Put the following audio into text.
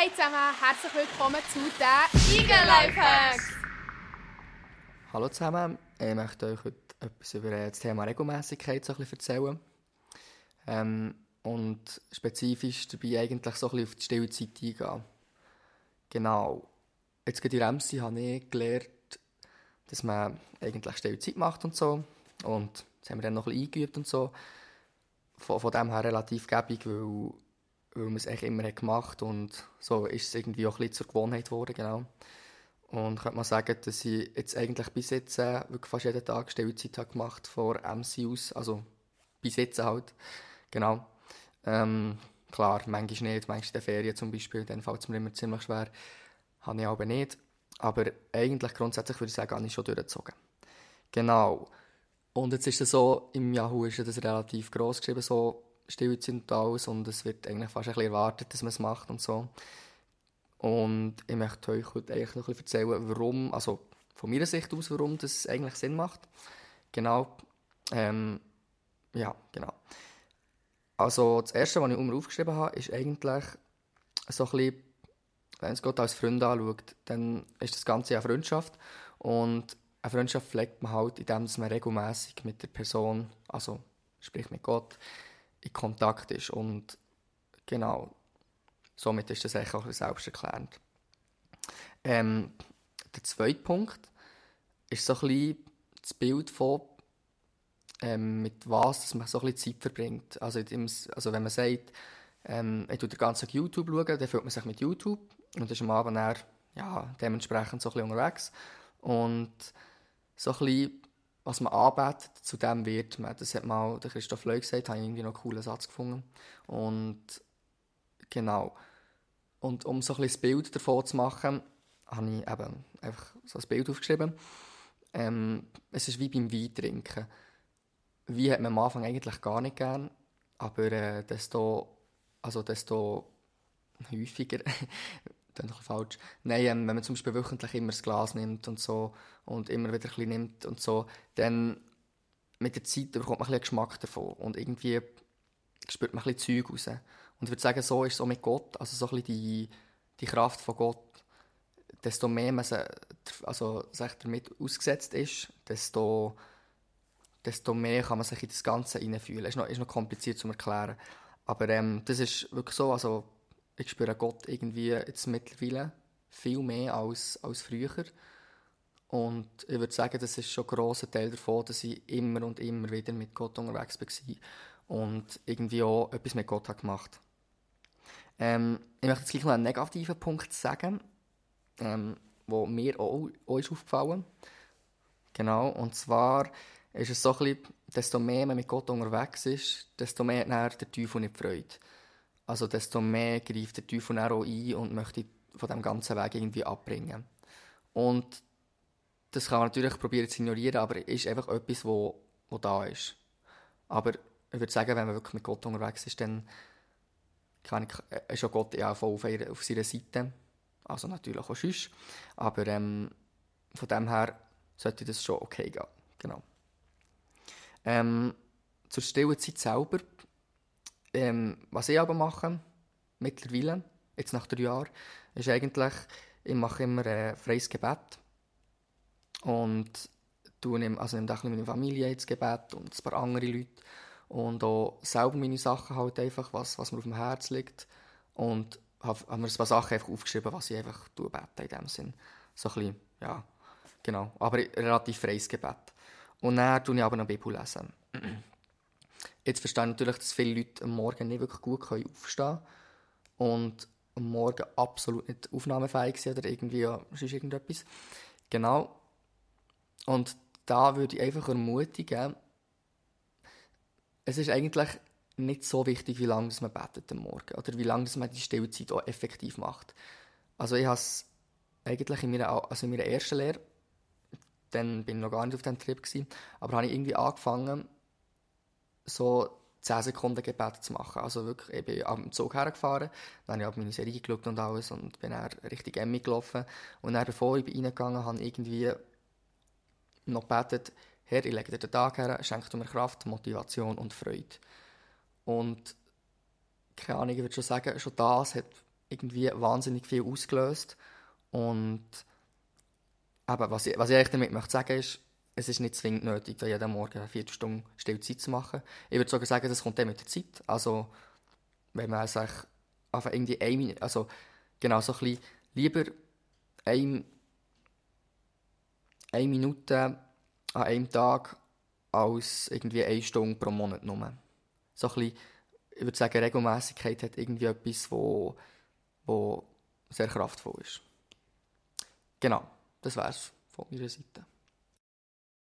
Hey zusammen, herzlich willkommen zu den Eagle Lifehacks! Hallo zusammen, ich möchte euch heute etwas über das Thema Regelmäßigkeit so ein bisschen erzählen. Ähm, und spezifisch dabei eigentlich so ein bisschen auf die Stillzeit eingehen. Genau. Jetzt gerade in Remsi habe ich gelernt, dass man eigentlich Stillzeit macht und so. Und das haben wir dann noch ein bisschen eingeübt und so. Von, von dem her relativ gäbig, weil, weil man es eigentlich immer hat gemacht und so ist es irgendwie auch ein bisschen zur Gewohnheit geworden, genau. Und könnte mal sagen, dass ich jetzt eigentlich bis jetzt äh, wirklich fast jeden Tag Stillzeit habe gemacht vor MC aus, also bis jetzt halt, genau. Ähm, klar, manchmal nicht, manchmal in den Ferien zum Beispiel, dann fällt es mir immer ziemlich schwer. Habe ich aber nicht. Aber eigentlich grundsätzlich würde ich sagen, habe ich schon durchgezogen. Genau. Und jetzt ist es so, im Yahoo ist das relativ gross geschrieben, so Stillzeit und alles, und es wird eigentlich fast ein bisschen erwartet, dass man es macht und so. Und ich möchte euch heute eigentlich noch ein bisschen erzählen, warum, also von meiner Sicht aus, warum das eigentlich Sinn macht. Genau. Ähm, ja, genau. Also das Erste, was ich immer aufgeschrieben habe, ist eigentlich so ein bisschen, wenn es Gott als Freund anschaut, dann ist das Ganze eine Freundschaft. Und eine Freundschaft pflegt man halt, indem man regelmäßig mit der Person, also sprich mit Gott, in Kontakt ist. Und genau, somit ist das eigentlich auch selbsterklärend. Ähm, der zweite Punkt ist so ein bisschen das Bild von ähm, mit was dass man so ein bisschen Zeit verbringt. Also, also wenn man sagt, ähm, ich schaue den ganzen Tag YouTube, schauen, dann fühlt man sich mit YouTube und ist am Abend dann, ja, dementsprechend so ein bisschen unterwegs. Und so ein bisschen, was man arbeitet, zu dem wird man. Das hat mal der Christoph Leu gesagt, habe ich irgendwie noch einen coolen Satz gefunden. Und genau. Und um so ein bisschen das Bild davon zu machen, habe ich eben einfach so ein Bild aufgeschrieben. Ähm, es ist wie beim Weintrinken. Wein hat man am Anfang eigentlich gar nicht gern, aber äh, desto, also desto häufiger, ist falsch, nein, ähm, wenn man zum Beispiel wöchentlich immer das Glas nimmt und so und immer wieder ein bisschen nimmt und so, dann mit der Zeit bekommt man ein bisschen Geschmack davon und irgendwie spürt man ein bisschen Zeug raus. Und ich würde sagen, so ist es auch mit Gott, also so ein bisschen die, die Kraft von Gott. Desto mehr man also, sich damit ausgesetzt ist, desto desto mehr kann man sich in das Ganze hineinfühlen. Es ist noch, ist noch kompliziert zu erklären. Aber ähm, das ist wirklich so, also ich spüre Gott irgendwie jetzt mittlerweile viel mehr als, als früher. Und ich würde sagen, das ist schon ein grosser Teil davon, dass ich immer und immer wieder mit Gott unterwegs war und irgendwie auch etwas mit Gott habe gemacht ähm, Ich möchte jetzt gleich noch einen negativen Punkt sagen, ähm, wo mir auch, auch ist aufgefallen Genau, und zwar ist es so ein bisschen, desto mehr man mit Gott unterwegs ist, desto mehr hat der Teufel nicht Freude. Also desto mehr greift der Teufel auch ein und möchte von dem ganzen Weg irgendwie abbringen. Und das kann man natürlich probieren zu ignorieren, aber es ist einfach etwas, wo, wo da ist. Aber ich würde sagen, wenn man wirklich mit Gott unterwegs ist, dann kann ich, äh, ist auch Gott ja voll auf, ihrer, auf seiner Seite. Also natürlich auch sonst. Aber ähm, von dem her sollte das schon okay gehen. Genau. Ähm, zur Stillezeit selber, ähm, was ich aber mache, mittlerweile, jetzt nach drei Jahren, ist eigentlich, ich mache immer ein freies Gebet und nehme, also nehme auch meine Familie ins Gebet und ein paar andere Leute und auch selber meine Sachen halt einfach, was, was mir auf dem Herz liegt und habe hab mir ein paar Sachen einfach aufgeschrieben, was ich einfach bete in dem Sinn. So ein bisschen, ja, genau, aber relativ freies Gebet. Und dann tue ich aber noch Bibel lesen. Jetzt verstehe ich natürlich, dass viele Leute am Morgen nicht wirklich gut aufstehen können und am Morgen absolut nicht aufnahmefähig sind oder irgendwie ja, sonst irgendetwas. Genau. Und da würde ich einfach ermutigen, es ist eigentlich nicht so wichtig, wie lange man betet am Morgen oder wie lange man die Stillzeit auch effektiv macht. Also ich habe es eigentlich in meiner, also in meiner ersten Lehre dann bin ich noch gar nicht auf diesem Trip gewesen, aber habe ich irgendwie angefangen, so 10 Sekunden Gebet zu machen. Also wirklich, ich bin am Zug hergefahren, dann habe ich meine Serie geschaut und alles und bin dann richtig Emmy gelaufen. Und dann, bevor ich reingegangen bin, habe ich irgendwie noch gebetet, Herr, ich lege dir den Tag her, schenk du mir Kraft, Motivation und Freude. Und keine Ahnung, ich würde schon sagen, schon das hat irgendwie wahnsinnig viel ausgelöst. Und eben, was ich, was ich eigentlich damit möchte sagen ist, es ist nicht zwingend nötig, jeden Morgen eine Viertelstunde Stillzeit zu machen. Ich würde sogar sagen, das kommt dann mit der Zeit. Also, wenn man sich einfach irgendwie eine, also genau so ein bisschen lieber ein, eine Minute an einem Tag als irgendwie eine Stunde pro Monat nur. So ein bisschen, ich würde sagen, Regelmäßigkeit hat irgendwie etwas, wo, wo sehr kraftvoll ist. Genau, das wäre es von meiner Seite.